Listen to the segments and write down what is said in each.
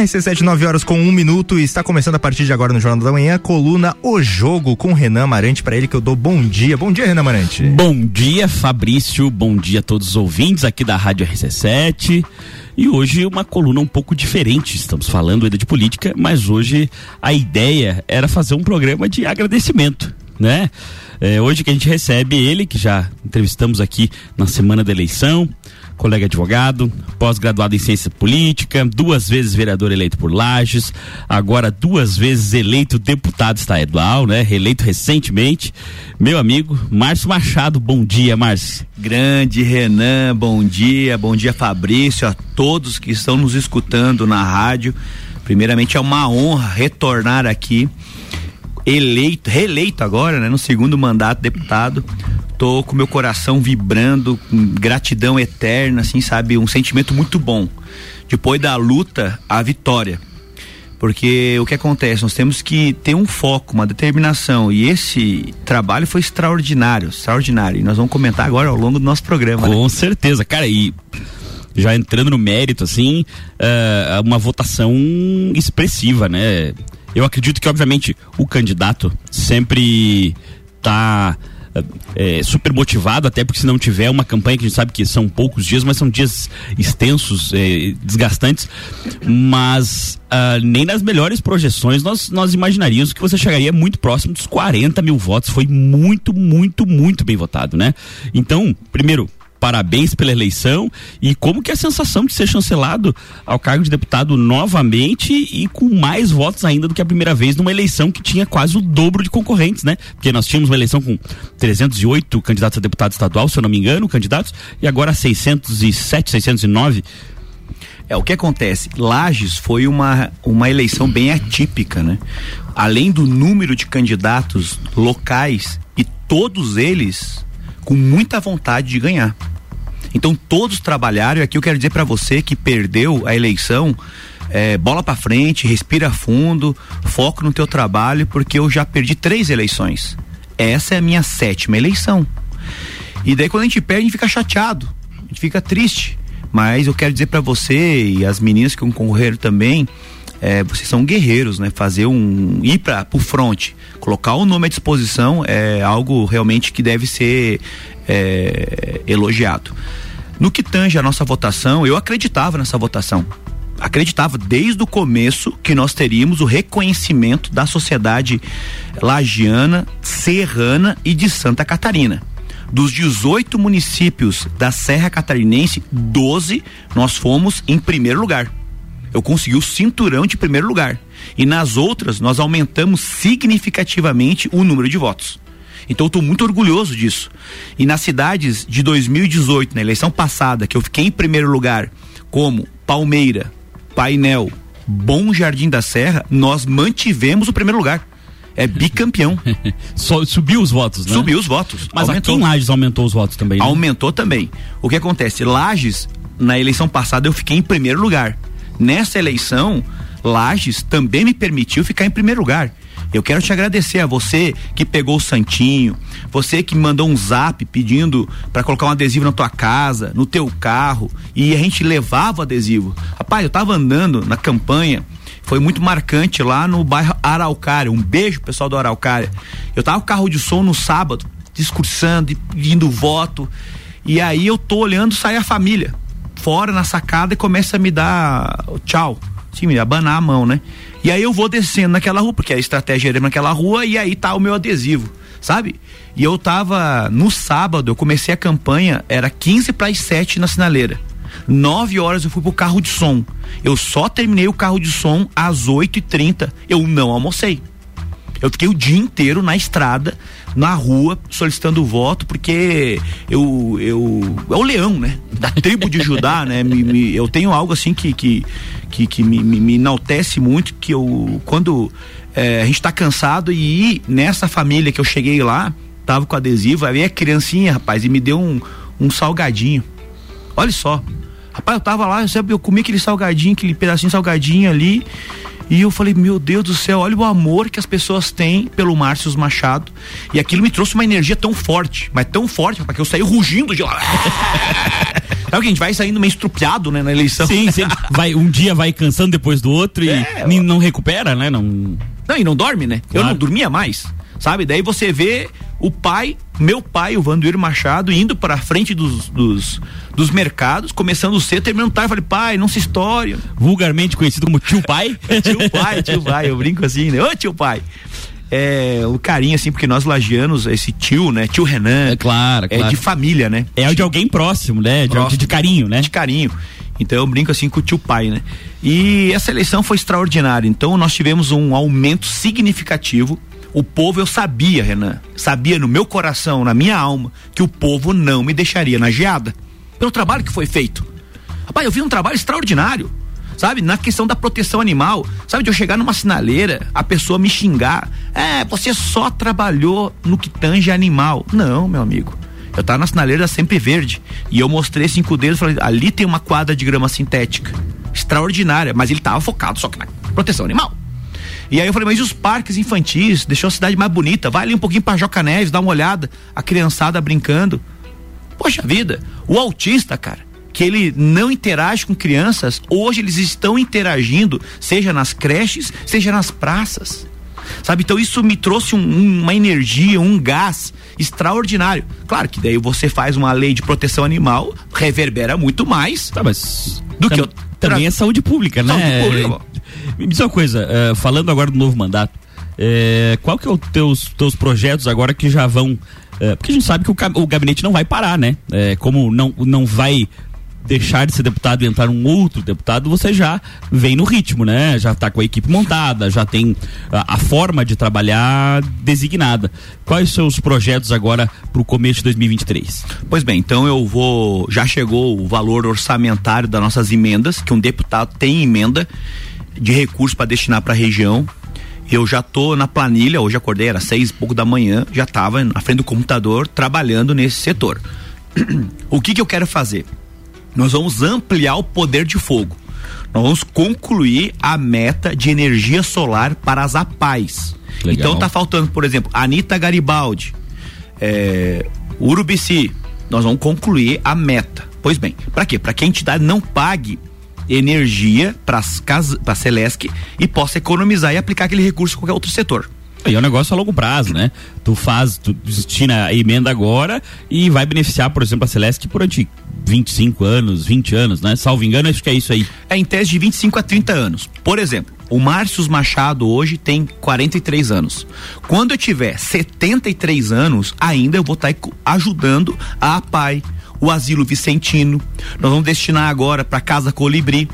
RC7, 9 horas com um minuto e está começando a partir de agora no Jornal da Manhã, coluna O Jogo com Renan Marante, para ele que eu dou bom dia. Bom dia, Renan Marante. Bom dia, Fabrício. Bom dia a todos os ouvintes aqui da Rádio RC7. E hoje uma coluna um pouco diferente. Estamos falando ainda de política, mas hoje a ideia era fazer um programa de agradecimento, né? É, hoje que a gente recebe ele, que já entrevistamos aqui na semana da eleição, colega advogado, pós-graduado em ciência política, duas vezes vereador eleito por Lages, agora duas vezes eleito deputado estadual, né? Reeleito recentemente. Meu amigo Márcio Machado, bom dia, Márcio. Grande Renan, bom dia, bom dia Fabrício, a todos que estão nos escutando na rádio. Primeiramente é uma honra retornar aqui eleito, reeleito agora, né, no segundo mandato deputado tô com meu coração vibrando, com gratidão eterna, assim, sabe? Um sentimento muito bom. Depois da luta, a vitória. Porque o que acontece? Nós temos que ter um foco, uma determinação. E esse trabalho foi extraordinário, extraordinário. E nós vamos comentar agora ao longo do nosso programa. Né? Com né? certeza, cara. E já entrando no mérito, assim, uh, uma votação expressiva, né? Eu acredito que, obviamente, o candidato sempre tá é, super motivado, até porque se não tiver uma campanha que a gente sabe que são poucos dias, mas são dias extensos, é, desgastantes, mas uh, nem nas melhores projeções nós, nós imaginaríamos que você chegaria muito próximo dos 40 mil votos. Foi muito, muito, muito bem votado, né? Então, primeiro, parabéns pela eleição e como que é a sensação de ser chancelado ao cargo de deputado novamente e com mais votos ainda do que a primeira vez numa eleição que tinha quase o dobro de concorrentes, né? Porque nós tínhamos uma eleição com 308 candidatos a deputado estadual, se eu não me engano, candidatos, e agora 607, 609 é, o que acontece? Lages foi uma, uma eleição bem atípica, né? Além do número de candidatos locais e todos eles com muita vontade de ganhar. Então todos trabalharam e aqui eu quero dizer para você que perdeu a eleição, é, bola para frente, respira fundo, foco no teu trabalho, porque eu já perdi três eleições. Essa é a minha sétima eleição. E daí quando a gente perde, a gente fica chateado, a gente fica triste. Mas eu quero dizer para você e as meninas que concorreram também, é, vocês são guerreiros, né? Fazer um ir para o front, colocar o nome à disposição é algo realmente que deve ser é, elogiado. No que tange a nossa votação, eu acreditava nessa votação. Acreditava desde o começo que nós teríamos o reconhecimento da sociedade lagiana, serrana e de Santa Catarina. Dos 18 municípios da Serra Catarinense, 12 nós fomos em primeiro lugar. Eu consegui o cinturão de primeiro lugar. E nas outras, nós aumentamos significativamente o número de votos. Então eu estou muito orgulhoso disso. E nas cidades de 2018, na eleição passada, que eu fiquei em primeiro lugar, como Palmeira, Painel, Bom Jardim da Serra, nós mantivemos o primeiro lugar. É bicampeão. Só subiu os votos, né? Subiu os votos. Mas aumentou. aqui em Lages aumentou os votos também. Né? Aumentou também. O que acontece? Lages, na eleição passada, eu fiquei em primeiro lugar. Nessa eleição, Lages também me permitiu ficar em primeiro lugar. Eu quero te agradecer a você que pegou o santinho, você que mandou um zap pedindo para colocar um adesivo na tua casa, no teu carro, e a gente levava o adesivo. Rapaz, eu tava andando na campanha, foi muito marcante lá no bairro Araucária. Um beijo, pessoal do Araucária. Eu tava com carro de som no sábado, discursando, pedindo voto, e aí eu tô olhando, sai a família fora na sacada e começa a me dar tchau. Sim, me abanar a mão, né? E aí eu vou descendo naquela rua, porque a estratégia era naquela rua e aí tá o meu adesivo, sabe? E eu tava no sábado, eu comecei a campanha, era 15 para as 7 na sinaleira. 9 horas eu fui pro carro de som. Eu só terminei o carro de som às 8h30. Eu não almocei. Eu fiquei o dia inteiro na estrada, na rua, solicitando voto, porque eu. eu é o leão, né? Da tribo de Judá, né? Me, me, eu tenho algo assim que, que, que, que me, me, me enaltece muito, que eu. Quando é, a gente tá cansado e nessa família que eu cheguei lá, tava com adesivo, aí a criancinha, rapaz, e me deu um, um salgadinho. Olha só. Rapaz, eu tava lá, eu comi aquele salgadinho, aquele pedacinho salgadinho ali. E eu falei, meu Deus do céu, olha o amor que as pessoas têm pelo Márcio Machado. E aquilo me trouxe uma energia tão forte, mas tão forte, para que eu saí rugindo de lá. É o que a gente vai saindo meio estrupiado, né, na eleição. Sim, sim. Vai, um dia vai cansando depois do outro e É, não recupera, né? Não. Não, e não dorme, né? Eu Claro. não dormia mais, sabe? Daí você vê o pai, meu pai, o Vanduir Machado, indo para frente dos, dos, dos mercados, começando cedo, terminando tarde. Eu falei, pai, não se estoure. Vulgarmente conhecido como tio pai. tio pai, tio pai, eu brinco assim, né? Ô tio pai. É, o carinho, assim, porque nós lagianos, esse tio, né? Tio Renan. É claro, É claro. de família, né? É o de alguém próximo, né? De, Próximo. de carinho, né? de carinho. Então eu brinco assim com o tio pai, né? E essa eleição foi extraordinária. Então nós tivemos um aumento significativo. O povo, eu sabia, Renan, sabia no meu coração, na minha alma, que o povo não me deixaria na geada. Pelo trabalho que foi feito. Rapaz, eu vi um trabalho extraordinário. Sabe, na questão da proteção animal, sabe, de eu chegar numa sinaleira, a pessoa me xingar. É, você só trabalhou no que tange animal. Não, meu amigo. Eu tava na sinaleira Sempre Verde e eu mostrei cinco dedos e falei, ali tem uma quadra de grama sintética. Extraordinária, mas ele tava focado só que na proteção animal. E aí eu falei, mas e os parques infantis? Deixou a cidade mais bonita. Vai ali um pouquinho pra Joca Neves, dá uma olhada. A criançada brincando. Poxa vida, o autista, cara, que ele não interage com crianças, hoje eles estão interagindo, seja nas creches, seja nas praças. Sabe, então isso me trouxe um- um- uma energia, um gás extraordinário. Claro que daí você faz uma lei de proteção animal, reverbera muito mais. Tá, mas. Do que eu- Também é saúde pública, né? Saúde pública, bom. Me diz uma coisa, eh, falando agora do novo mandato, eh, qual que é os teus, teus projetos agora que já vão. eh, porque a gente sabe que o, gabinete não vai parar, né? Como não, não vai deixar de ser deputado e entrar um outro deputado, você já vem no ritmo, né? Já tá com a equipe montada, já tem a, a forma de trabalhar designada. Quais são os projetos agora para o começo de 2023? Pois bem, então eu vou. Já chegou o valor orçamentário das nossas emendas, que um deputado tem emenda de recursos para destinar para a região. Eu já tô na planilha, hoje acordei, era seis e pouco da manhã, já estava na frente do computador trabalhando nesse setor. o que que eu quero fazer? Nós vamos ampliar o poder de fogo. Nós vamos concluir a meta de energia solar para as APAES. Legal. Então tá faltando, por exemplo, Anitta Garibaldi, é, Urubici, nós vamos concluir a meta. Pois bem, para quê? Para que a entidade não pague energia para a Celesc e possa economizar e aplicar aquele recurso em qualquer outro setor. E é um negócio a longo prazo, né? Tu faz, tu destina a emenda agora e vai beneficiar, por exemplo, a Celeste durante 25 anos, 20 anos, né? Salvo engano, acho que é isso aí. É em tese de 25 a 30 anos. Por exemplo, o Márcio Machado hoje tem 43 anos. Quando eu tiver 73 anos, ainda eu vou estar ajudando a APAI, o Asilo Vicentino. Nós vamos destinar agora para Casa Colibri,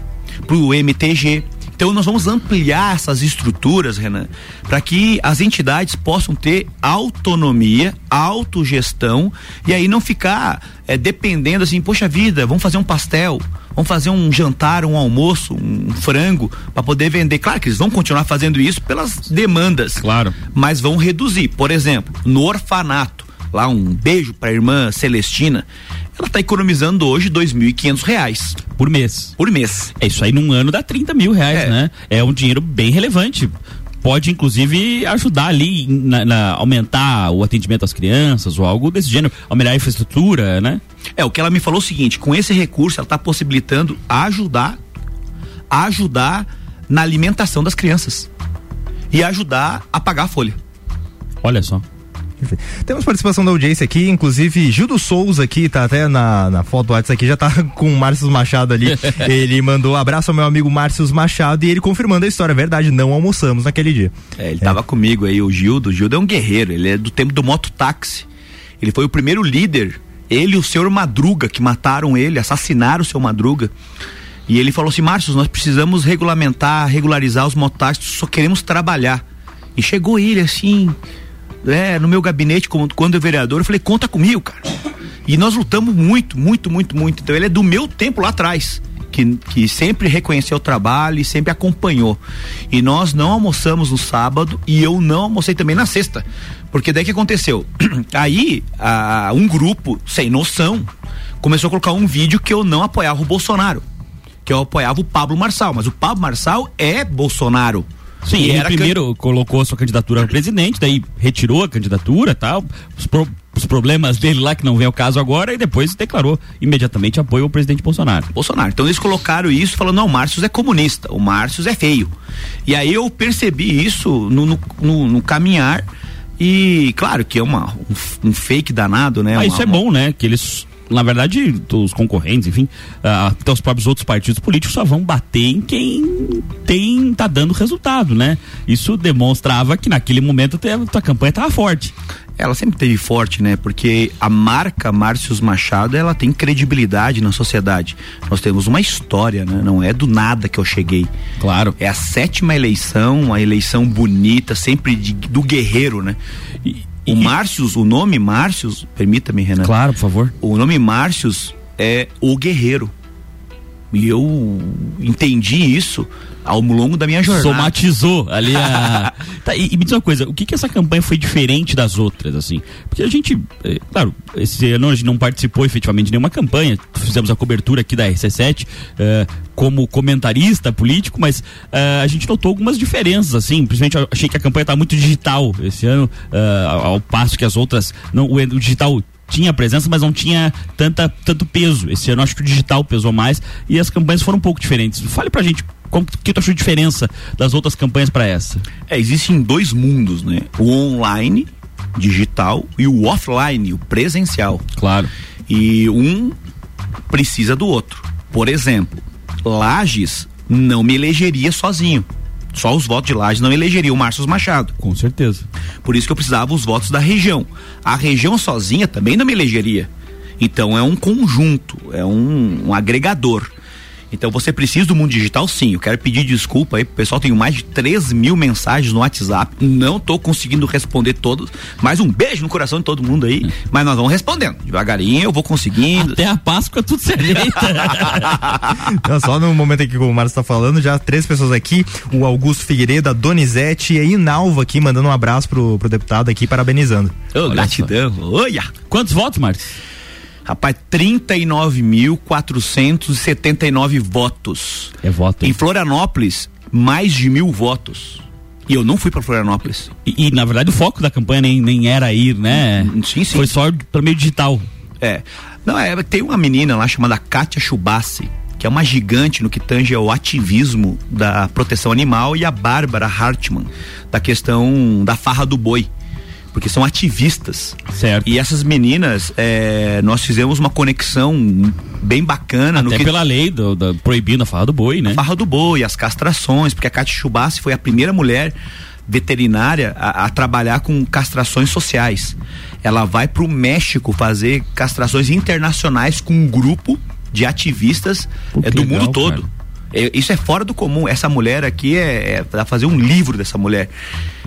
para o MTG. Então nós vamos ampliar essas estruturas, Renan, para que as entidades possam ter autonomia, autogestão e aí não ficar é, dependendo assim, poxa vida, vamos fazer um pastel, vamos fazer um jantar, um almoço, um frango para poder vender. Claro que eles vão continuar fazendo isso pelas demandas, Claro. mas vão reduzir. Por exemplo, no orfanato, lá um beijo para a irmã Celestina, ela está economizando hoje 2.500 reais Por mês. por mês. É isso aí, num ano dá 30 mil reais, É. né? É um dinheiro bem relevante. Pode, inclusive, ajudar ali na, na- aumentar o atendimento às crianças ou algo desse gênero, aumentar a infraestrutura, né? É, o que ela me falou é o seguinte, com esse recurso ela está possibilitando ajudar, ajudar na alimentação das crianças e ajudar a pagar a folha. Olha só. Temos participação da audiência aqui, inclusive Gildo Souza aqui, tá até na, na foto do WhatsApp aqui, já tá com o Márcio Machado ali. ele mandou abraço ao meu amigo Márcio Machado e ele confirmando a história, verdade, não almoçamos naquele dia. É, ele tava comigo aí, o Gildo. O Gildo é um guerreiro, ele é do tempo do mototáxi. Ele foi o primeiro líder, ele e o senhor Madruga, que mataram ele, assassinaram o seu Madruga. E ele falou assim: Márcio, nós precisamos regulamentar, regularizar os mototáxis, só queremos trabalhar. E chegou ele assim, é, no meu gabinete, como, quando eu vereador, eu falei: conta comigo, cara. E nós lutamos muito, muito, muito, muito. Então ele é do meu tempo lá atrás. Que, que sempre reconheceu o trabalho e sempre acompanhou. E nós não almoçamos no sábado e eu não almocei também na sexta. Porque daí que aconteceu? Aí, ah, um grupo, sem noção, começou a colocar um vídeo que eu não apoiava o Bolsonaro. Que eu apoiava o Pablo Marçal. Mas o Pablo Marçal é Bolsonaro. Sim, ele primeiro can... colocou sua candidatura a presidente, daí retirou a candidatura tal, os, pro, os problemas dele lá, que não vem ao caso agora, e depois declarou imediatamente apoio ao presidente Bolsonaro. Bolsonaro. Então eles colocaram isso falando, não, o Márcio é comunista, o Márcio é feio. E aí eu percebi isso no, no, no, no caminhar. E claro que é uma, um, um fake danado, né? Ah, uma, isso é bom, né? Que eles na verdade, os concorrentes, enfim, uh, até os próprios outros partidos políticos só vão bater em quem tem tá dando resultado, né? Isso demonstrava que naquele momento a tua campanha estava forte. Ela sempre teve forte, né? Porque a marca Márcios Machado, ela tem credibilidade na sociedade. Nós temos uma história, né? Não é do nada que eu cheguei. Claro. É a sétima eleição, uma eleição bonita, sempre de, do guerreiro, né? E, o Márcios, o nome Márcios, permita-me, Renan. Claro, por favor. O nome Márcios é o guerreiro. E eu entendi isso ao longo da minha jornada. Somatizou ali a. tá, e, e, me diz uma coisa, o que que essa campanha foi diferente das outras, assim? Porque a gente, é, claro, esse ano a gente não participou efetivamente de nenhuma campanha, fizemos a cobertura aqui da RC7 é, como comentarista político, mas é, a gente notou algumas diferenças, assim, principalmente eu achei que a campanha está muito digital esse ano, ao, ao passo que as outras, não, o, o digital tinha presença, mas não tinha tanta, tanto peso. Esse ano acho que o digital pesou mais e as campanhas foram um pouco diferentes. Fale pra gente como que tu achou a diferença das outras campanhas para essa? É, existem dois mundos, né? O online, digital, e o offline, o presencial. Claro. E um precisa do outro. Por exemplo, Lages não me elegeria sozinho. Só os votos de Lages não elegeriam o Márcio Machado. Com certeza. Por isso que eu precisava os votos da região. A região sozinha também não me elegeria. Então é um conjunto, é um, um agregador. Então você precisa do mundo digital, sim. Eu quero pedir desculpa aí pro pessoal. Tenho mais de 3 mil mensagens no WhatsApp. Não tô conseguindo responder todos. Mas um beijo no coração de todo mundo aí. Mas nós vamos respondendo. Devagarinho eu vou conseguindo. Até a Páscoa tudo se Não, só no momento aqui que o Marcos está falando, já três pessoas aqui. O Augusto Figueiredo, a Donizete e a Inalva aqui, mandando um abraço pro, pro deputado aqui, parabenizando. Ô, gratidão. Olha. Quantos votos, Marcos? Rapaz, 39.479 votos. É voto. Hein? Em Florianópolis, mais de mil votos. E eu não fui para Florianópolis. E, e, na verdade o foco da campanha nem, nem era ir, né? Hum, sim, sim. Foi só pelo meio digital. É. Não, é, tem uma menina lá chamada Kátia Chubassi, que é uma gigante no que tange ao ativismo da proteção animal, e a Bárbara Hartmann, da questão da farra do boi porque são ativistas. Certo. E essas meninas, é, nós fizemos uma conexão bem bacana. Até no que... pela lei do, do, proibindo a farra do boi, né? A farra do boi, as castrações, porque a Cátia Chubassi foi a primeira mulher veterinária a, a, trabalhar com castrações sociais. Ela vai para o México fazer castrações internacionais com um grupo de ativistas Pô, é, do legal, mundo todo. É, isso é fora do comum. Essa mulher aqui é, é fazer um livro dessa mulher.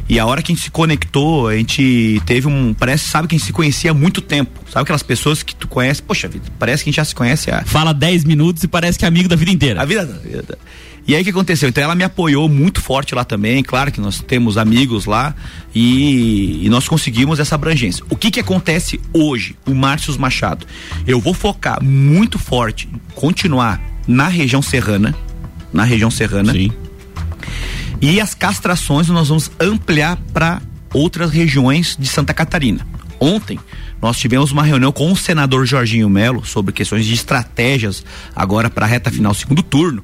E a hora que a gente se conectou, a gente teve um. Parece, sabe, que a gente se conhecia há muito tempo. Sabe aquelas pessoas que tu conhece? Poxa vida, parece que a gente já se conhece há. Fala 10 minutos e parece que é amigo da vida inteira. A vida da vida. E aí o que aconteceu? Então ela me apoiou muito forte lá também. Claro que nós temos amigos lá e, e nós conseguimos essa abrangência. O que que acontece hoje? O Márcio Machado. Eu vou focar muito forte, continuar na região serrana, na região serrana. Sim e as castrações nós vamos ampliar para outras regiões de Santa Catarina. Ontem nós tivemos uma reunião com o senador Jorginho Melo sobre questões de estratégias agora para a reta final segundo turno,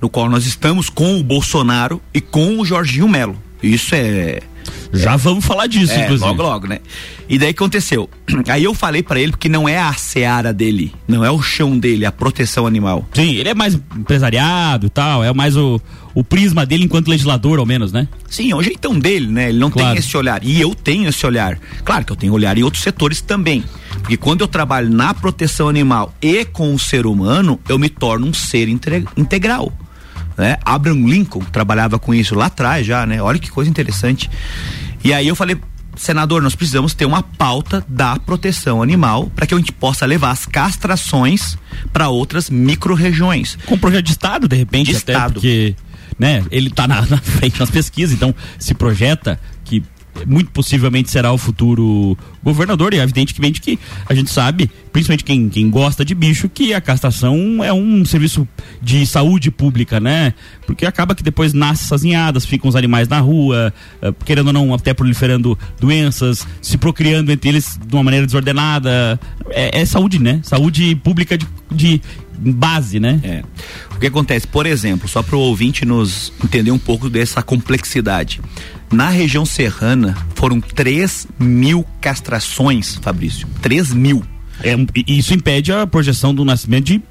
no qual nós estamos com o Bolsonaro e com o Jorginho Melo. Isso é já é, vamos falar disso, é, inclusive. Logo, logo, né? E daí que aconteceu? Aí eu falei para ele que não é a seara dele, não é o chão dele, a proteção animal. Sim, ele é mais empresariado e tal, é mais o, o prisma dele enquanto legislador, ao menos, né? Sim, é o jeitão dele, né? Ele não claro. tem esse olhar. E eu tenho esse olhar. Claro que eu tenho olhar em outros setores também. Porque quando eu trabalho na proteção animal e com o ser humano, eu me torno um ser integral. Né? Abraham Lincoln trabalhava com isso lá atrás já, né? Olha que coisa interessante. E aí eu falei, senador, nós precisamos ter uma pauta da proteção animal para que a gente possa levar as castrações para outras micro-regiões. Com projeto de Estado, de repente, de até Estado. porque né, ele está na, na, frente nas pesquisas, então se projeta que muito possivelmente será o futuro governador, e é evidentemente que a gente sabe, principalmente quem, quem gosta de bicho, que a castração é um serviço de saúde pública, né? Porque acaba que depois nasce essas ninhadas, ficam os animais na rua, uh, querendo ou não, até proliferando doenças, se procriando entre eles de uma maneira desordenada. É, é saúde, né? Saúde pública de, de base, né? É. O que acontece, por exemplo, só para o ouvinte nos entender um pouco dessa complexidade. Na região serrana foram 3 mil castrações, Fabrício. 3 mil. É, isso impede a projeção do nascimento de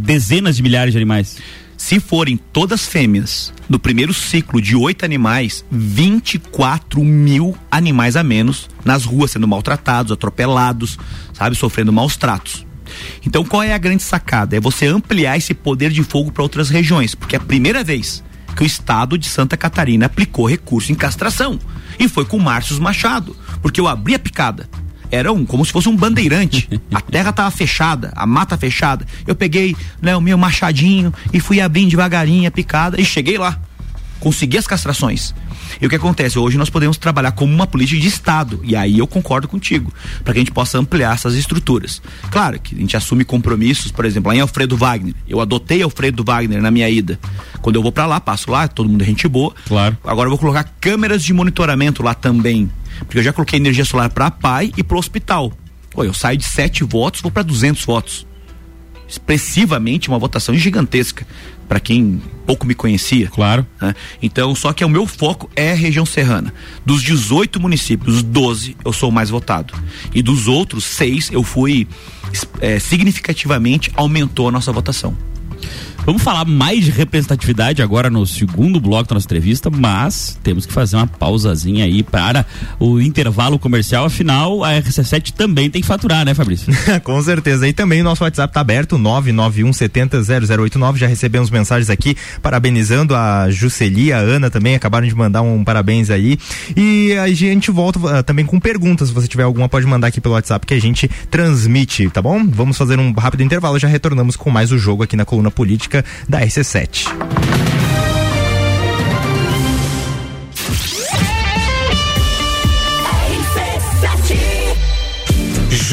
dezenas de milhares de animais. Se forem todas fêmeas, no primeiro ciclo de oito animais, 24 mil animais a menos nas ruas sendo maltratados, atropelados, sabe, sofrendo maus tratos. Então, qual é a grande sacada? É você ampliar esse poder de fogo para outras regiões, porque é a primeira vez que o estado de Santa Catarina aplicou recurso em castração. E foi com Márcio Machado, porque eu abri a picada. Era um, como se fosse um bandeirante. A terra estava fechada, a mata fechada. Eu peguei né, o meu machadinho e fui abrindo devagarinho a picada e cheguei lá. Consegui as castrações. E o que acontece? Hoje nós podemos trabalhar como uma política de Estado. E aí eu concordo contigo. Para que a gente possa ampliar essas estruturas. Claro que a gente assume compromissos, por exemplo, lá em Alfredo Wagner. Eu adotei Alfredo Wagner na minha ida. Quando eu vou para lá, passo lá, todo mundo é gente boa. Claro. Agora eu vou colocar câmeras de monitoramento lá também. Porque eu já coloquei energia solar para a PAI e para o hospital. Pô, eu saio de sete votos, vou para 200 votos expressivamente uma votação gigantesca para quem pouco me conhecia. Claro. Né? Então, só que o meu foco é a região serrana. Dos 18 municípios, 12 eu sou o mais votado. E dos outros seis eu fui é, significativamente aumentou a nossa votação. Vamos falar mais de representatividade agora no segundo bloco da nossa entrevista, mas temos que fazer uma pausazinha aí para o intervalo comercial. Afinal, a RC7 também tem que faturar, né, Fabrício? Com certeza. E também o nosso WhatsApp tá aberto, 991 70 0089. Já recebemos mensagens aqui parabenizando a Juscelia, a Ana também acabaram de mandar um parabéns aí. E a gente volta uh, também com perguntas. Se você tiver alguma, pode mandar aqui pelo WhatsApp que a gente transmite, tá bom? Vamos fazer um rápido intervalo. Já retornamos com mais o jogo aqui na coluna política da RC7.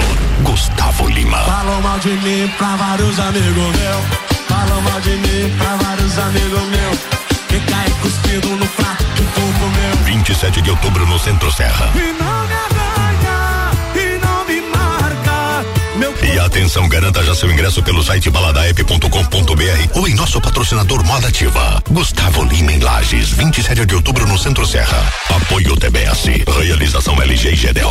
embaixador Gustavo Lima. Falam mal de mim pra vários amigos meus. Falam mal de mim pra vários amigos meus. Que cai cuspido no prato que tu comeu. 27 de outubro no Centro Serra. E não me arranha, e não me marca. Meu e atenção, garanta já seu ingresso pelo site baladaep.com.br ou em nosso patrocinador Moda Ativa. Gustavo Lima em Lages, 27 de outubro no Centro Serra. Apoio TBS. Realização LG e GDO.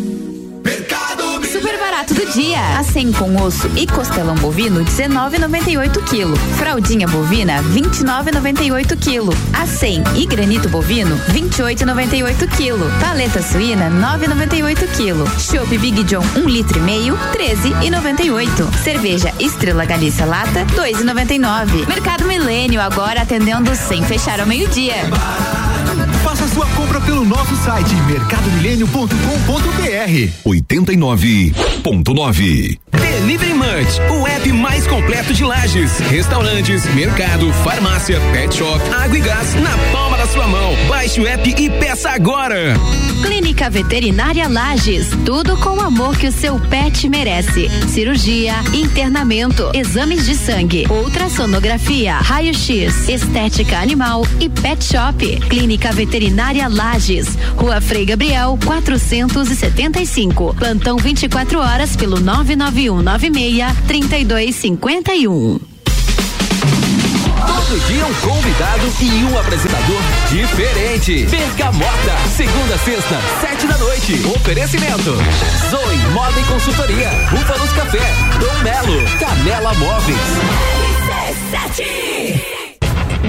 Super barato do dia. Acém com osso e costelão bovino 19,98 kg. Fraldinha bovina 29,98 kg. Acém e granito bovino 28,98 kg. Paleta suína 9,98 kg. Chopp Big John 1 um litro e meio 13,98. Cerveja Estrela Galícia lata 2,99. Mercado Milênio agora atendendo sem fechar ao meio-dia. Sua compra pelo nosso site mercadomilênio.com.br. 89.9. Delivery Munch, o app mais completo de lajes, restaurantes, mercado, farmácia, pet shop, água e gás na palma da sua mão. Baixe o app e peça agora. Clínica Veterinária Lages, tudo com o amor que o seu pet merece. Cirurgia, internamento, exames de sangue, ultrassonografia, raio-x, estética animal e pet shop. Clínica Veterinária Lages, Rua Frei Gabriel, 475. Plantão 24 horas pelo 99196 3251. Todo dia um convidado e um apresentador diferente. Bergamota, segunda a sexta, sete da noite. Oferecimento. Zoe Moda e Consultoria. Búfalos Café. Dom Melo. Canela Móveis.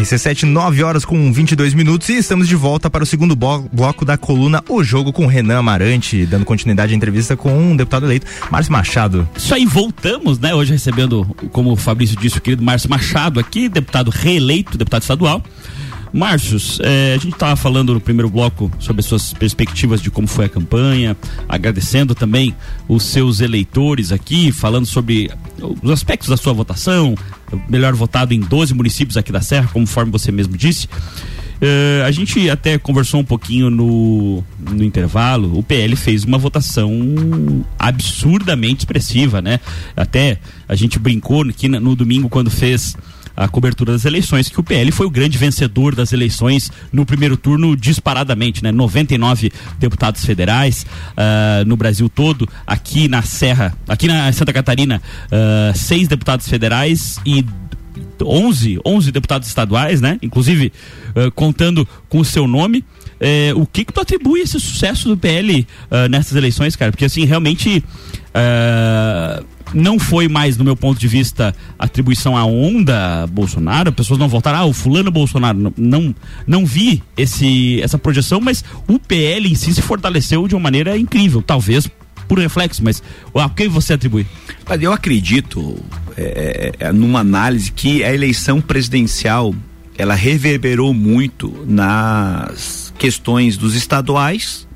RC7, 9 horas com 22 minutos e estamos de volta para o segundo blo- bloco da coluna O Jogo com Renan Amarante, dando continuidade à entrevista com um deputado eleito, Márcio Machado. Isso aí, voltamos, né? Hoje recebendo, como o Fabrício disse, o querido Márcio Machado aqui, deputado reeleito, deputado estadual. Márcios, eh, a gente estava falando no primeiro bloco sobre as suas perspectivas de como foi a campanha, agradecendo também os seus eleitores aqui, falando sobre os aspectos da sua votação, melhor votado em 12 municípios aqui da Serra, conforme você mesmo disse. Eh, a gente até conversou um pouquinho no, no intervalo. O PL fez uma votação absurdamente expressiva, né? Até a gente brincou aqui no domingo quando fez a cobertura das eleições que o PL foi o grande vencedor das eleições no primeiro turno disparadamente, né? 99 deputados federais ah, no Brasil todo, aqui na Serra, aqui na Santa Catarina, ah, seis deputados federais e 11, 11 deputados estaduais, né? Inclusive eh, contando com o seu nome. Eh, o que que tu atribui esse sucesso do PL ah, nessas eleições, cara? Porque assim, realmente ah, não foi mais, no meu ponto de vista, atribuição à onda Bolsonaro, pessoas não votaram, ah, o fulano Bolsonaro, não, não, não vi esse, essa projeção, mas o PL em si se fortaleceu de uma maneira incrível, talvez por reflexo, mas a quem você atribui? Eu acredito, é, é, é, numa análise, que a eleição presidencial ela reverberou muito nas questões dos estaduais,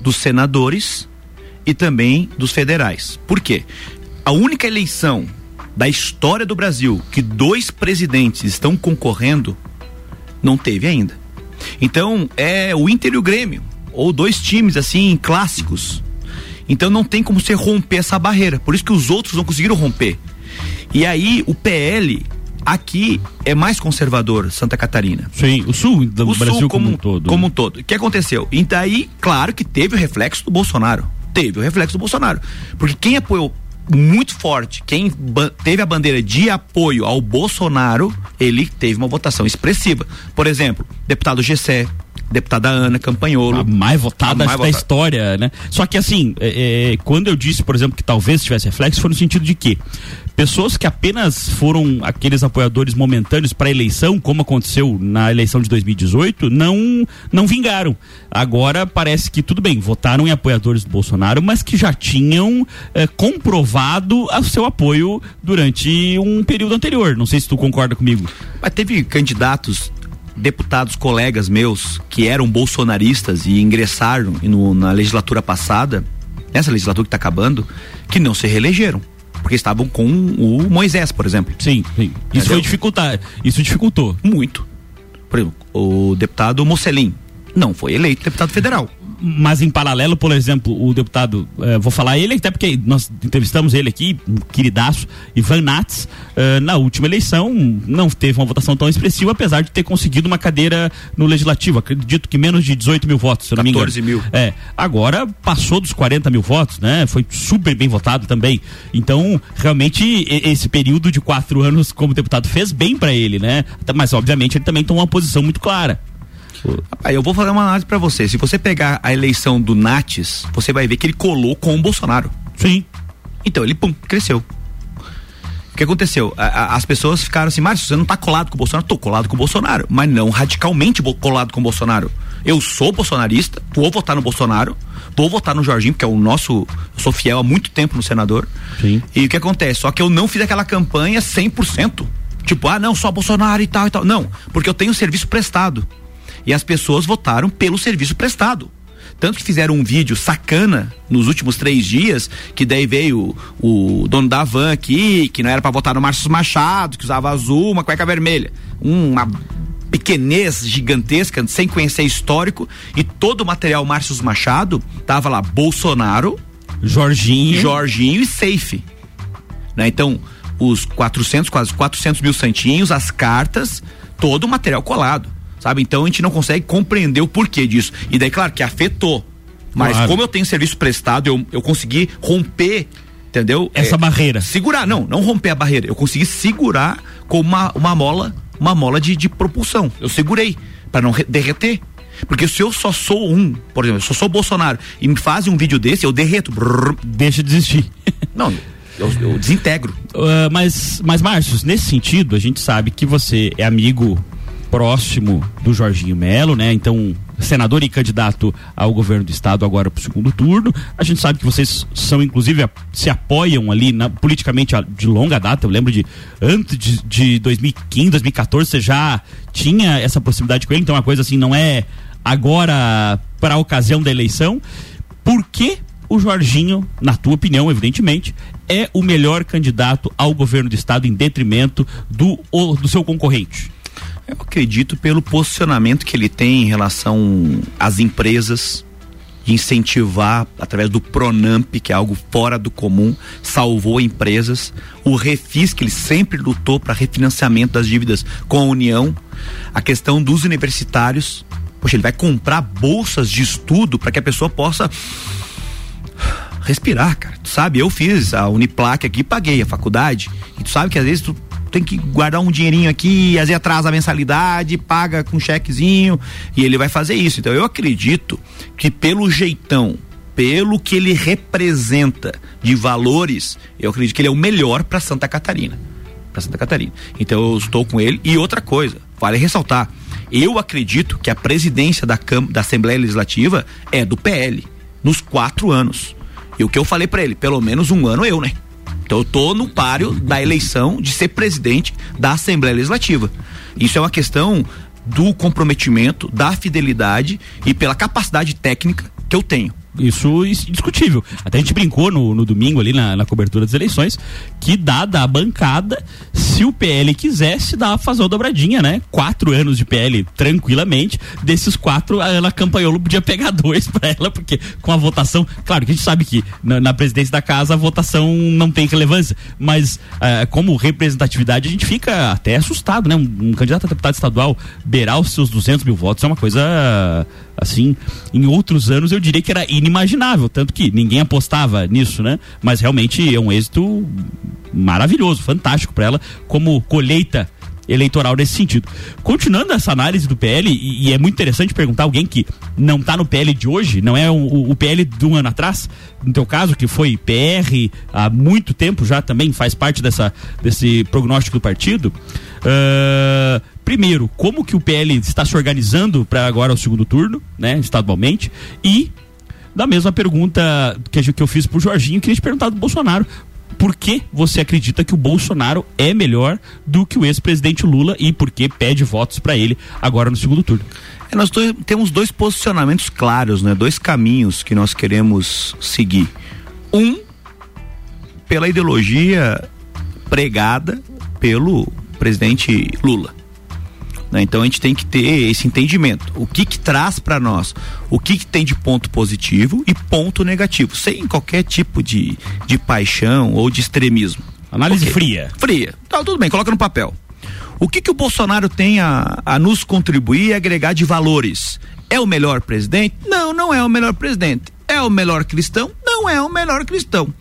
dos senadores e também dos federais. Por quê? A única eleição da história do Brasil que dois presidentes estão concorrendo não teve ainda. Então é o Inter e o Grêmio, ou dois times assim clássicos. Então não tem como você romper essa barreira. Por isso que os outros não conseguiram romper. E aí o PL aqui é mais conservador, Santa Catarina. Sim, o sul do o Brasil sul como, como um todo. Como um todo. O que aconteceu? E daí, claro que teve o reflexo do Bolsonaro. Teve o reflexo do Bolsonaro. Porque quem apoiou muito forte, quem teve a bandeira de apoio ao Bolsonaro, ele teve uma votação expressiva. Por exemplo, deputado Gessé, deputada Ana Campanholo. A mais votada A mais da votada. história, né? Só que assim, é, é, quando eu disse, por exemplo, que talvez tivesse reflexo, foi no sentido de que pessoas que apenas foram aqueles apoiadores momentâneos para a eleição, como aconteceu na eleição de 2018, não não vingaram. Agora parece que tudo bem, votaram em apoiadores do Bolsonaro, mas que já tinham é, comprovado o seu apoio durante um período anterior. Não sei se tu concorda comigo. Mas teve candidatos, deputados, colegas meus, que eram bolsonaristas e ingressaram no- na legislatura passada, nessa legislatura que está acabando, que não se reelegeram. Porque estavam com o Moisés, por exemplo. Sim, sim. Isso foi dificultar. Isso dificultou. Muito. Por exemplo, o deputado Mocelin não foi eleito deputado federal. Mas em paralelo, por exemplo, o deputado, eh, vou falar ele até porque nós entrevistamos ele aqui, um queridaço, Ivan Nats, eh, na última eleição não teve uma votação tão expressiva, apesar de ter conseguido uma cadeira no legislativo. Acredito que menos de 18 mil votos, se eu não me engano. 14 mil. É, agora passou dos 40 mil votos, né? Foi super bem votado também. Então, realmente, esse período de quatro anos como deputado fez bem pra ele, né? Mas, obviamente, ele também tomou uma posição muito clara. Rapaz, eu vou fazer uma análise pra você. Se você pegar a eleição do Nates, você vai ver que ele colou com o Bolsonaro. Sim. Então ele, pum, cresceu. O que aconteceu? A- a- as pessoas ficaram assim, Márcio, você não tá colado com o Bolsonaro? Tô colado com o Bolsonaro, mas não radicalmente colado com o Bolsonaro. Eu sou bolsonarista, vou votar no Bolsonaro, vou votar no Jorginho, porque é o nosso. Eu sou fiel há muito tempo no senador. Sim. E o que acontece? Só que eu não fiz aquela campanha 100%. Tipo, ah, não, só Bolsonaro e tal e tal. Não, porque eu tenho serviço prestado. E as pessoas votaram pelo serviço prestado. Tanto que fizeram um vídeo sacana nos últimos três dias, que daí veio o, o dono da van aqui, que não era pra votar no Márcio Machado, que usava azul, uma cueca vermelha. Uma pequenez gigantesca, sem conhecer histórico, e todo o material Márcio Machado tava lá Bolsonaro, Jorginho. Jorginho e Safe. Né? Então, os 400, quase 400 mil santinhos, as cartas, todo o material colado, sabe? Então a gente não consegue compreender o porquê disso. E daí, claro, que afetou. Mas Claro. como eu tenho serviço prestado, eu, eu consegui romper, entendeu? Essa É, barreira. Segurar, não, não romper a barreira. Eu consegui segurar com uma, uma mola, uma mola de, de propulsão. Eu segurei, para não re- derreter. Porque se eu só sou um, por exemplo, eu só sou Bolsonaro e me fazem um vídeo desse, eu derreto. Brrr. Deixa de existir. Não, eu, eu desintegro. Ah, mas, mas, Márcio, nesse sentido, a gente sabe que você é amigo próximo do Jorginho Melo, né? Então, senador e candidato ao governo do estado agora para o segundo turno. A gente sabe que vocês são, inclusive, se apoiam ali na- politicamente de longa data. Eu lembro de antes de, de 2015, 2014, você já tinha essa proximidade com ele. Então, é uma coisa assim, não é agora para a ocasião da eleição. Por que o Jorginho, na tua opinião, evidentemente, é o melhor candidato ao governo do estado em detrimento do, do seu concorrente? Eu acredito pelo posicionamento que ele tem em relação às empresas, de incentivar através do Pronamp, que é algo fora do comum, salvou empresas. O Refis, que ele sempre lutou para refinanciamento das dívidas com a União. A questão dos universitários. Poxa, ele vai comprar bolsas de estudo para que a pessoa possa respirar, cara. Tu sabe, eu fiz a Uniplac aqui, paguei a faculdade. E tu sabe que às vezes tu tem que guardar um dinheirinho aqui, às vezes atrasa a mensalidade, paga com chequezinho, e ele vai fazer isso. Então eu acredito que pelo jeitão, pelo que ele representa de valores, eu acredito que ele é o melhor para Santa Catarina. Para Santa Catarina. Então eu estou com ele. E outra coisa, vale ressaltar, eu acredito que a presidência da, Câmara, da Assembleia Legislativa é do PL, nos quatro anos. E o que eu falei para ele, pelo menos um ano eu, né? Então eu tô no páreo da eleição de ser presidente da Assembleia Legislativa. Isso é uma questão do comprometimento, da fidelidade e pela capacidade técnica que eu tenho. Isso é indiscutível. Até a gente brincou no, no domingo ali na, na cobertura das eleições que dada a bancada, se o PL quisesse, dá fazer uma dobradinha, né? Quatro anos de PL tranquilamente. Desses quatro, a Ana Campanholo podia pegar dois pra ela, porque com a votação, claro que a gente sabe que na, na presidência da casa a votação não tem relevância, mas ah, como representatividade a gente fica até assustado, né? Um, um candidato a deputado estadual beirar os seus 200 mil votos é uma coisa assim, em outros anos eu diria que era inimaginável, tanto que ninguém apostava nisso, né? Mas realmente é um êxito maravilhoso, fantástico para ela como colheita eleitoral nesse sentido. Continuando essa análise do PL, e, e é muito interessante perguntar alguém que não está no PL de hoje, não é o, o PL de um ano atrás, no teu caso, que foi PR há muito tempo já também faz parte dessa, desse prognóstico do partido. Ah, primeiro, como que o PL está se organizando para agora o segundo turno, né, estadualmente, e da mesma pergunta que, que eu fiz pro Jorginho, queria te perguntar do Bolsonaro. Por que você acredita que o Bolsonaro é melhor do que o ex-presidente Lula e por que pede votos para ele agora no segundo turno? É, nós dois- temos dois posicionamentos claros, né? Dois caminhos que nós queremos seguir. Um, pela ideologia pregada pelo presidente Lula. Né? Então a gente tem que ter esse entendimento. O que que traz para nós? O que que tem de ponto positivo e ponto negativo, sem qualquer tipo de, de paixão ou de extremismo. Análise Ok. fria. Fria. Tá, tudo bem, coloca no papel. O que que o Bolsonaro tem a, a nos contribuir e agregar de valores? É o melhor presidente? Não, não é o melhor presidente. É o melhor cristão? Não é o melhor cristão.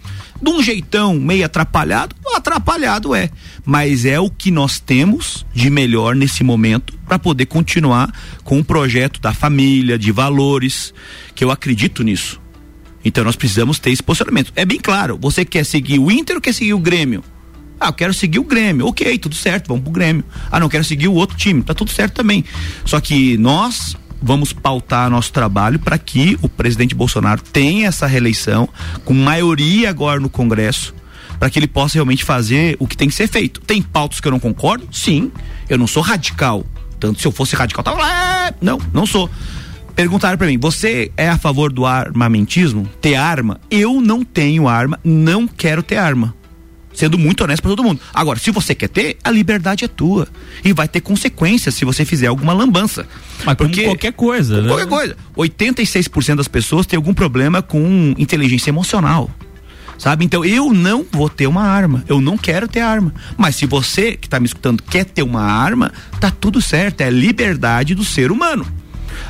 De um jeitão meio atrapalhado? Atrapalhado é. Mas é o que nós temos de melhor nesse momento para poder continuar com o projeto da família, de valores, que eu acredito nisso. Então nós precisamos ter esse posicionamento. É bem claro, você quer seguir o Inter ou quer seguir o Grêmio? Ah, eu quero seguir o Grêmio. Ok, tudo certo, vamos pro Grêmio. Ah, não, quero seguir o outro time. Tá tudo certo também. Só que nós vamos pautar nosso trabalho para que o presidente Bolsonaro tenha essa reeleição com maioria agora no Congresso, para que ele possa realmente fazer o que tem que ser feito. Tem pautas que eu não concordo? Sim. Eu não sou radical. Tanto se eu fosse radical, tava lá. Não, não sou. Perguntaram pra mim, você é a favor do armamentismo? Ter arma? Eu não tenho arma, não quero ter arma. Sendo muito honesto pra todo mundo. Agora, se você quer ter, a liberdade é tua. E vai ter consequências se você fizer alguma lambança. Mas como qualquer coisa, né? Qualquer coisa. 86% das pessoas têm algum problema com inteligência emocional. Sabe? Então eu não vou ter uma arma. Eu não quero ter arma. Mas se você que tá me escutando quer ter uma arma, tá tudo certo. É a liberdade do ser humano.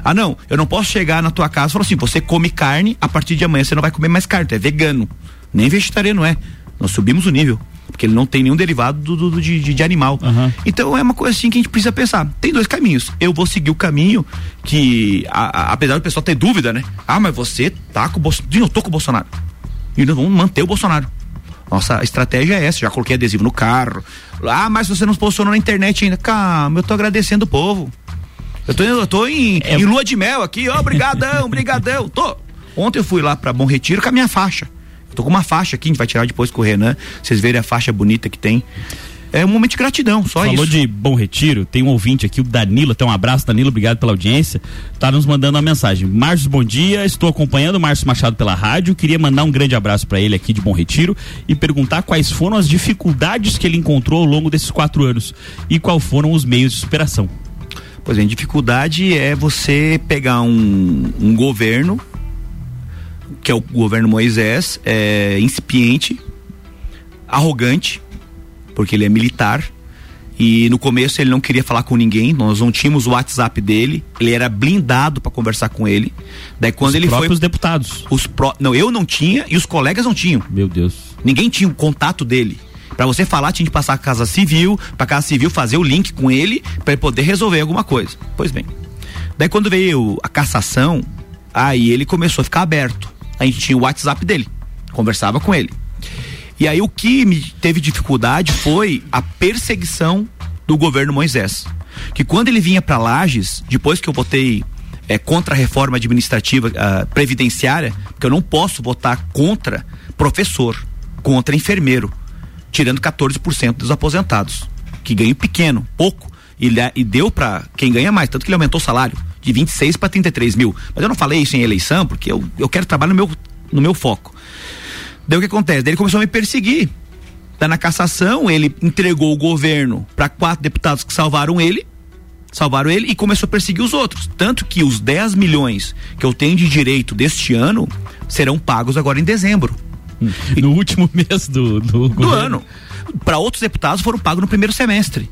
Ah, não, eu não posso chegar na tua casa e falar assim: você come carne, a partir de amanhã você não vai comer mais carne, tu é vegano. Nem vegetariano é. Nós subimos o nível. Porque ele não tem nenhum derivado do, do- de, de- animal. Então é uma coisa assim que a gente precisa pensar. Tem dois caminhos. Eu vou seguir o caminho que, a- a- apesar do pessoal ter dúvida, né? Ah, mas você tá com o Bolsonaro. Eu tô com o Bolsonaro. E nós vamos manter o Bolsonaro. Nossa estratégia é essa. Já coloquei adesivo no carro. Ah, mas você não se posicionou na internet ainda. Calma, eu tô agradecendo o povo. Eu tô, eu tô em, em lua de mel aqui, ó, brigadão, brigadão. Tô. Ontem eu fui lá pra Bom Retiro com a minha faixa. Eu tô com uma faixa aqui, a gente vai tirar depois com o Renan. Vocês verem a faixa bonita que tem. É um momento de gratidão, só Falou isso. de Bom Retiro, tem um ouvinte aqui, o Danilo, até um abraço, Danilo, obrigado pela audiência. Tá nos mandando uma mensagem. Márcio, bom dia, estou acompanhando o Márcio Machado pela rádio, queria mandar um grande abraço para ele aqui de Bom Retiro e perguntar quais foram as dificuldades que ele encontrou ao longo desses quatro anos e quais foram os meios de superação. Pois bem, dificuldade é você pegar um, um governo, que é o governo Moisés, é, incipiente, arrogante, porque ele é militar. E no começo ele não queria falar com ninguém, nós não tínhamos o WhatsApp dele, ele era blindado para conversar com ele. Daí quando Os ele próprios foi deputados. os pró... não, eu não tinha e os colegas não tinham. Meu Deus. Ninguém tinha o contato dele. Pra você falar, tinha que passar a Casa Civil, pra Casa Civil fazer o link com ele, pra ele poder resolver alguma coisa. Pois bem. Daí quando veio a cassação, aí ele começou a ficar aberto. A gente tinha o WhatsApp dele, conversava com ele. E aí o que me teve dificuldade foi a perseguição do governo Moisés. Que quando ele vinha para Lages, depois que eu votei é, contra a reforma administrativa ah, previdenciária, porque eu não posso votar contra professor, contra enfermeiro, tirando 14% dos aposentados, que ganham pequeno, pouco, e, e deu para quem ganha mais, tanto que ele aumentou o salário de 26 para 33 mil. Mas eu não falei isso em eleição, porque eu, eu quero trabalhar no meu, no meu foco. Daí o que acontece? Daí ele começou a me perseguir. Tá na cassação, ele entregou o governo para quatro deputados que salvaram ele, salvaram ele e começou a perseguir os outros. Tanto que os 10 milhões que eu tenho de direito deste ano serão pagos agora em dezembro No último mês do, do, do ano. Para outros deputados foram pagos no primeiro semestre.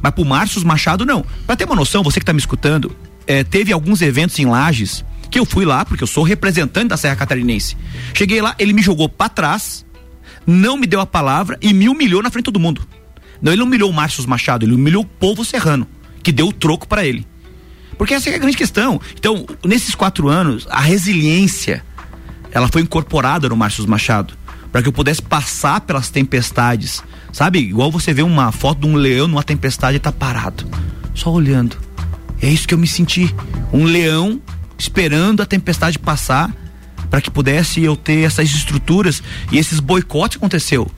Mas pro Márcio Machado, não. Pra ter uma noção, você que tá me escutando, eh, teve alguns eventos em Lages que eu fui lá, porque eu sou representante da Serra Catarinense. Cheguei lá, ele me jogou pra trás, não me deu a palavra e me humilhou na frente de todo mundo. Não, ele não humilhou o Márcio Machado, ele humilhou o povo serrano, que deu o troco para ele. Porque essa é a grande questão. Então, nesses quatro anos, a resiliência ela foi incorporada no Márcio Machado para que eu pudesse passar pelas tempestades, sabe? Igual você vê uma foto de um leão numa tempestade e tá parado, só olhando. É isso que eu me senti, um leão esperando a tempestade passar para que pudesse eu ter essas estruturas e esses boicotes aconteceu.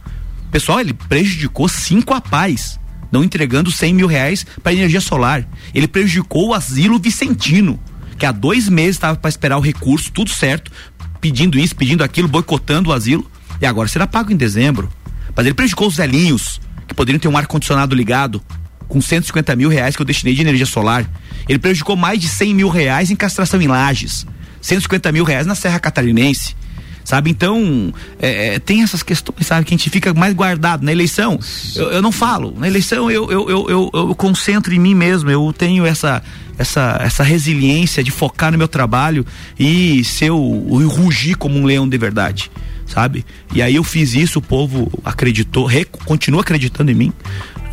Pessoal, ele prejudicou cinco apais, não entregando 100 mil reais para energia solar. Ele prejudicou o asilo Vicentino, que há dois meses estava para esperar o recurso, tudo certo, pedindo isso, pedindo aquilo, boicotando o asilo, e agora será pago em dezembro. Mas ele prejudicou os velhinhos, que poderiam ter um ar-condicionado ligado, com 150 mil reais que eu destinei de energia solar. Ele prejudicou mais de 100 mil reais em castração em lajes, 150 mil reais na Serra Catarinense. Sabe, então é, é, tem essas questões, sabe, que a gente fica mais guardado. Na eleição, eu, eu não falo. Na eleição eu, eu, eu, eu, eu concentro em mim mesmo. Eu tenho essa, essa, essa resiliência de focar no meu trabalho e ser o, o rugir como um leão de verdade sabe? E aí eu fiz isso, o povo acreditou, re, continua acreditando em mim.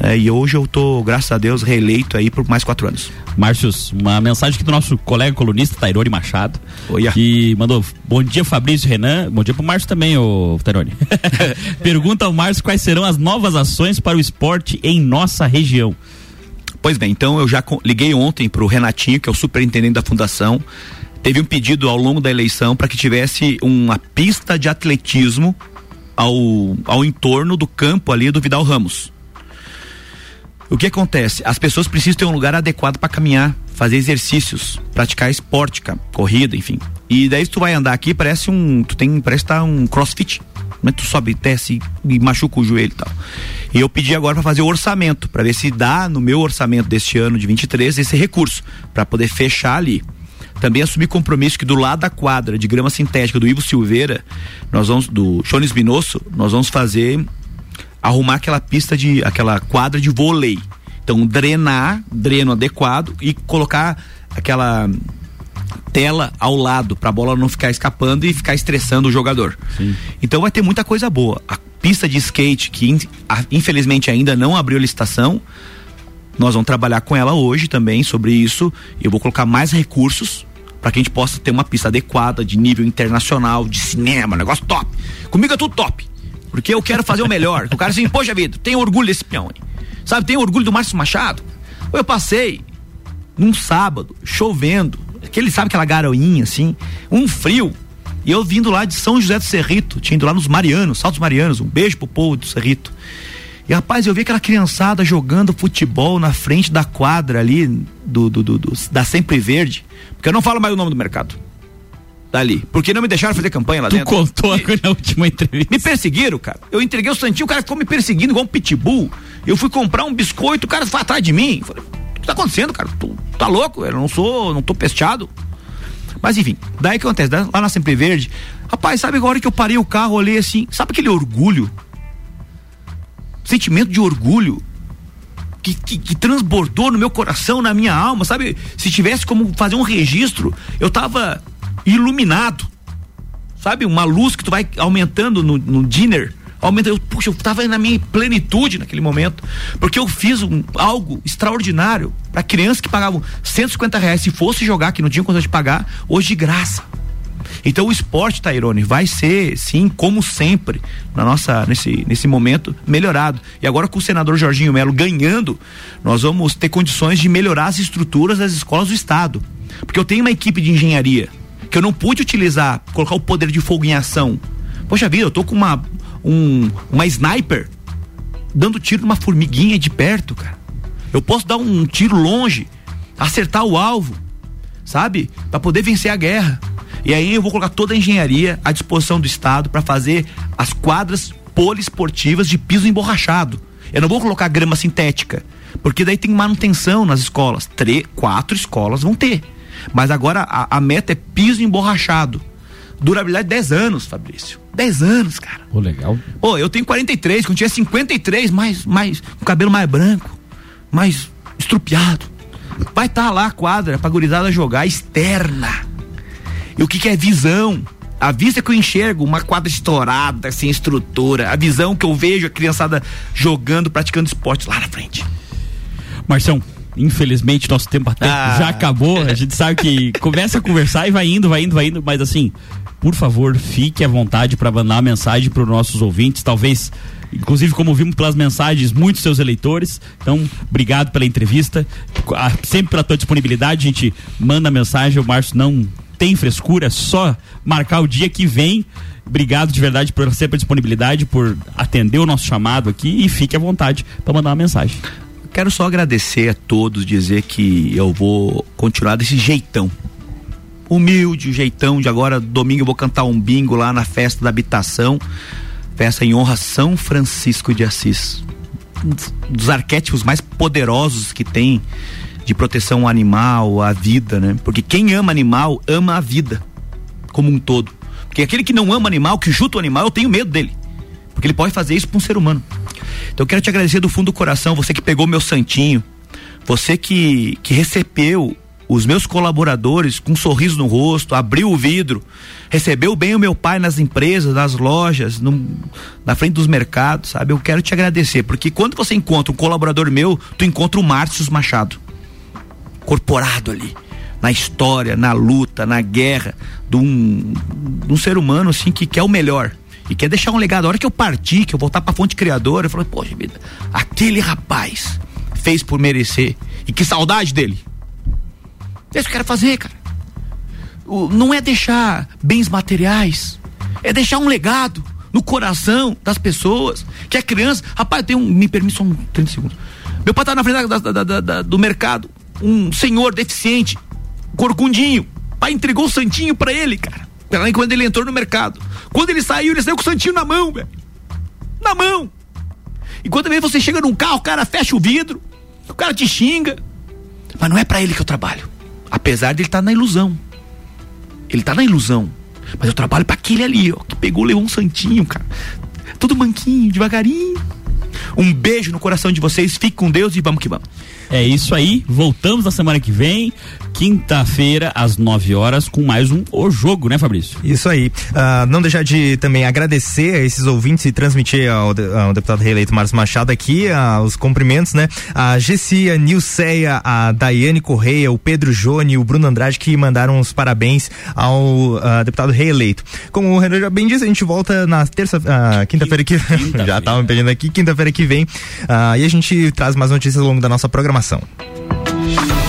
É, e hoje eu tô, graças a Deus, reeleito aí por mais quatro anos. Márcios, uma mensagem aqui do nosso colega colunista Tairone Machado, Oia. que mandou bom dia Fabrício Renan, bom dia pro Márcio também, ô Tairone. Pergunta ao Márcio quais serão as novas ações para o esporte em nossa região. Pois bem, então eu já liguei ontem pro Renatinho, que é o superintendente da fundação. Teve um pedido ao longo da eleição para que tivesse uma pista de atletismo ao, ao entorno do campo ali do Vidal Ramos. O que acontece? As pessoas precisam ter um lugar adequado para caminhar, fazer exercícios, praticar esporte, corrida, enfim. E daí tu vai andar aqui, parece um, tu tem, parece tá um crossfit. Né? Tu sobe, desce e machuca o joelho e tal. E eu pedi agora para fazer o orçamento, para ver se dá no meu orçamento deste ano de 23 esse recurso, para poder fechar ali. Também assumi compromisso que do lado da quadra de grama sintética do Ivo Silveira, nós vamos do Jones Minosso, nós vamos fazer arrumar aquela pista de aquela quadra de vôlei. Então drenar, dreno adequado e colocar aquela tela ao lado para a bola não ficar escapando e ficar estressando o jogador. Então vai ter muita coisa boa. A pista de skate que infelizmente ainda não abriu licitação, nós vamos trabalhar com ela hoje também sobre isso. Eu vou colocar mais recursos para que a gente possa ter uma pista adequada de nível internacional, de cinema, negócio top. Comigo é tudo top. Porque eu quero fazer o melhor. O cara assim, poxa vida, tem orgulho desse peão. Sabe, tem orgulho do Márcio Machado. Eu passei num sábado, chovendo, aquele, sabe aquela garoinha assim, um frio. E eu vindo lá de São José do Cerrito, tinha ido lá nos Marianos, Saltos Marianos, um beijo pro povo do Cerrito. E rapaz, eu vi aquela criançada jogando futebol na frente da quadra ali do, do, do- do- da Sempre Verde. Porque eu não falo mais o nome do mercado. Dali. Porque não me deixaram fazer campanha lá Tu dentro. contou na última entrevista. Me perseguiram, cara. Eu entreguei o santinho, o cara ficou me perseguindo igual um pitbull. Eu fui comprar um biscoito, o cara foi atrás de mim. Eu Falei, o que tá acontecendo, cara? Tu tá louco? Eu não sou, não tô pesteado. Mas enfim, daí que acontece, lá na Sempre Verde, rapaz, sabe agora que eu parei o carro, olhei assim, sabe aquele orgulho? Sentimento de orgulho que, que, que transbordou no meu coração, na minha alma, sabe? Se tivesse como fazer um registro, eu tava iluminado sabe? Uma luz que tu vai aumentando no, no dinner. Aumenta, eu, puxa, eu tava na minha plenitude naquele momento. Porque eu fiz um, algo extraordinário para crianças que pagavam 150 reais. Se fosse jogar, que não tinha condição de pagar, hoje de graça. Então o esporte, Tairone, vai ser, sim, como sempre, na nossa, nesse, nesse momento, melhorado. E agora com o senador Jorginho Melo ganhando, nós vamos ter condições de melhorar as estruturas das escolas do Estado. Porque eu tenho uma equipe de engenharia que eu não pude utilizar, colocar o poder de fogo em ação. Poxa vida, eu tô com uma, um, uma sniper dando tiro numa formiguinha de perto, cara. Eu posso dar um tiro longe, acertar o alvo, sabe? Para poder vencer a guerra. E aí eu vou colocar toda a engenharia à disposição do Estado para fazer as quadras poliesportivas de piso emborrachado. Eu não vou colocar grama sintética, porque daí tem manutenção nas escolas. Três, quatro escolas vão ter. Mas agora a, a meta é piso emborrachado. Durabilidade 10 anos, Fabrício. 10 anos, cara. Pô, legal. Pô, eu tenho 43, quando tiver 53, mais, mais, com cabelo mais branco, mais estrupiado. Vai estar lá a quadra pra gurizada jogar externa. E o que, que é visão? A vista que eu enxergo, uma quadra estourada, sem estrutura. A visão que eu vejo a criançada jogando, praticando esporte lá na frente. Marção, infelizmente nosso tempo até Ah. já acabou. A gente sabe que começa a conversar e vai indo, vai indo, vai indo, mas assim, por favor, fique à vontade para mandar uma mensagem para os nossos ouvintes, talvez inclusive como vimos pelas mensagens, muitos seus eleitores. Então, obrigado pela entrevista, a- sempre pela tua disponibilidade. A gente manda mensagem, o Márcio não tem frescura, é só marcar o dia que vem. Obrigado de verdade por sempre a disponibilidade, por atender o nosso chamado aqui e fique à vontade para mandar uma mensagem. Quero só agradecer a todos, dizer que eu vou continuar desse jeitão. Humilde, o jeitão de agora, domingo eu vou cantar um bingo lá na festa da habitação. Festa em honra a São Francisco de Assis. dos arquétipos mais poderosos que tem de proteção ao animal, à vida, né? Porque quem ama animal ama a vida como um todo. Porque aquele que não ama animal, que chuta o animal, eu tenho medo dele. Porque ele pode fazer isso para um ser humano. Então eu quero te agradecer do fundo do coração, você que pegou meu santinho, você que, que recebeu os meus colaboradores com um sorriso no rosto, abriu o vidro, recebeu bem o meu pai nas empresas, nas lojas, no, na frente dos mercados, sabe? Eu quero te agradecer, porque quando você encontra um colaborador meu, tu encontra o Márcio Machado, corporado ali, na história, na luta, na guerra, de um, de um ser humano assim que quer o melhor e quer deixar um legado. A hora que eu partir, que eu voltar pra fonte criadora, eu falo, poxa vida, aquele rapaz fez por merecer. E que saudade dele. É isso que eu quero fazer, cara. O, não é deixar bens materiais, é deixar um legado no coração das pessoas. Que a criança. Rapaz, tem um. Me permite só um 30 segundos. Meu pai tá na frente da, da, da, do mercado. Um senhor deficiente, corcundinho. Pai entregou o santinho pra ele, cara. Quando ele entrou no mercado. Quando ele saiu, ele saiu com o santinho na mão, velho. Na mão. E quando você chega num carro, o cara fecha o vidro, o cara te xinga. Mas não é para ele que eu trabalho. Apesar de ele estar tá na ilusão. Ele tá na ilusão. Mas eu trabalho para aquele ali, ó, que pegou, levou um santinho, cara. Tudo manquinho, devagarinho. Um beijo no coração de vocês, fique com Deus e vamos que vamos. É isso aí, voltamos na semana que vem, quinta-feira, às 9 horas, com mais um O Jogo, né, Fabrício? Isso aí. Uh, não deixar de também agradecer a esses ouvintes e transmitir ao, ao deputado reeleito Márcio Machado aqui uh, os cumprimentos, né? A Gessia, Nilceia, a Daiane Correia, o Pedro Jone, o Bruno Andrade que mandaram os parabéns ao uh, deputado reeleito. Como o Renan já bem disse, a gente volta na terça, quinta-feira que já estavam pedindo aqui, quinta-feira que vem, e a gente traz mais notícias ao longo da nossa programação informação.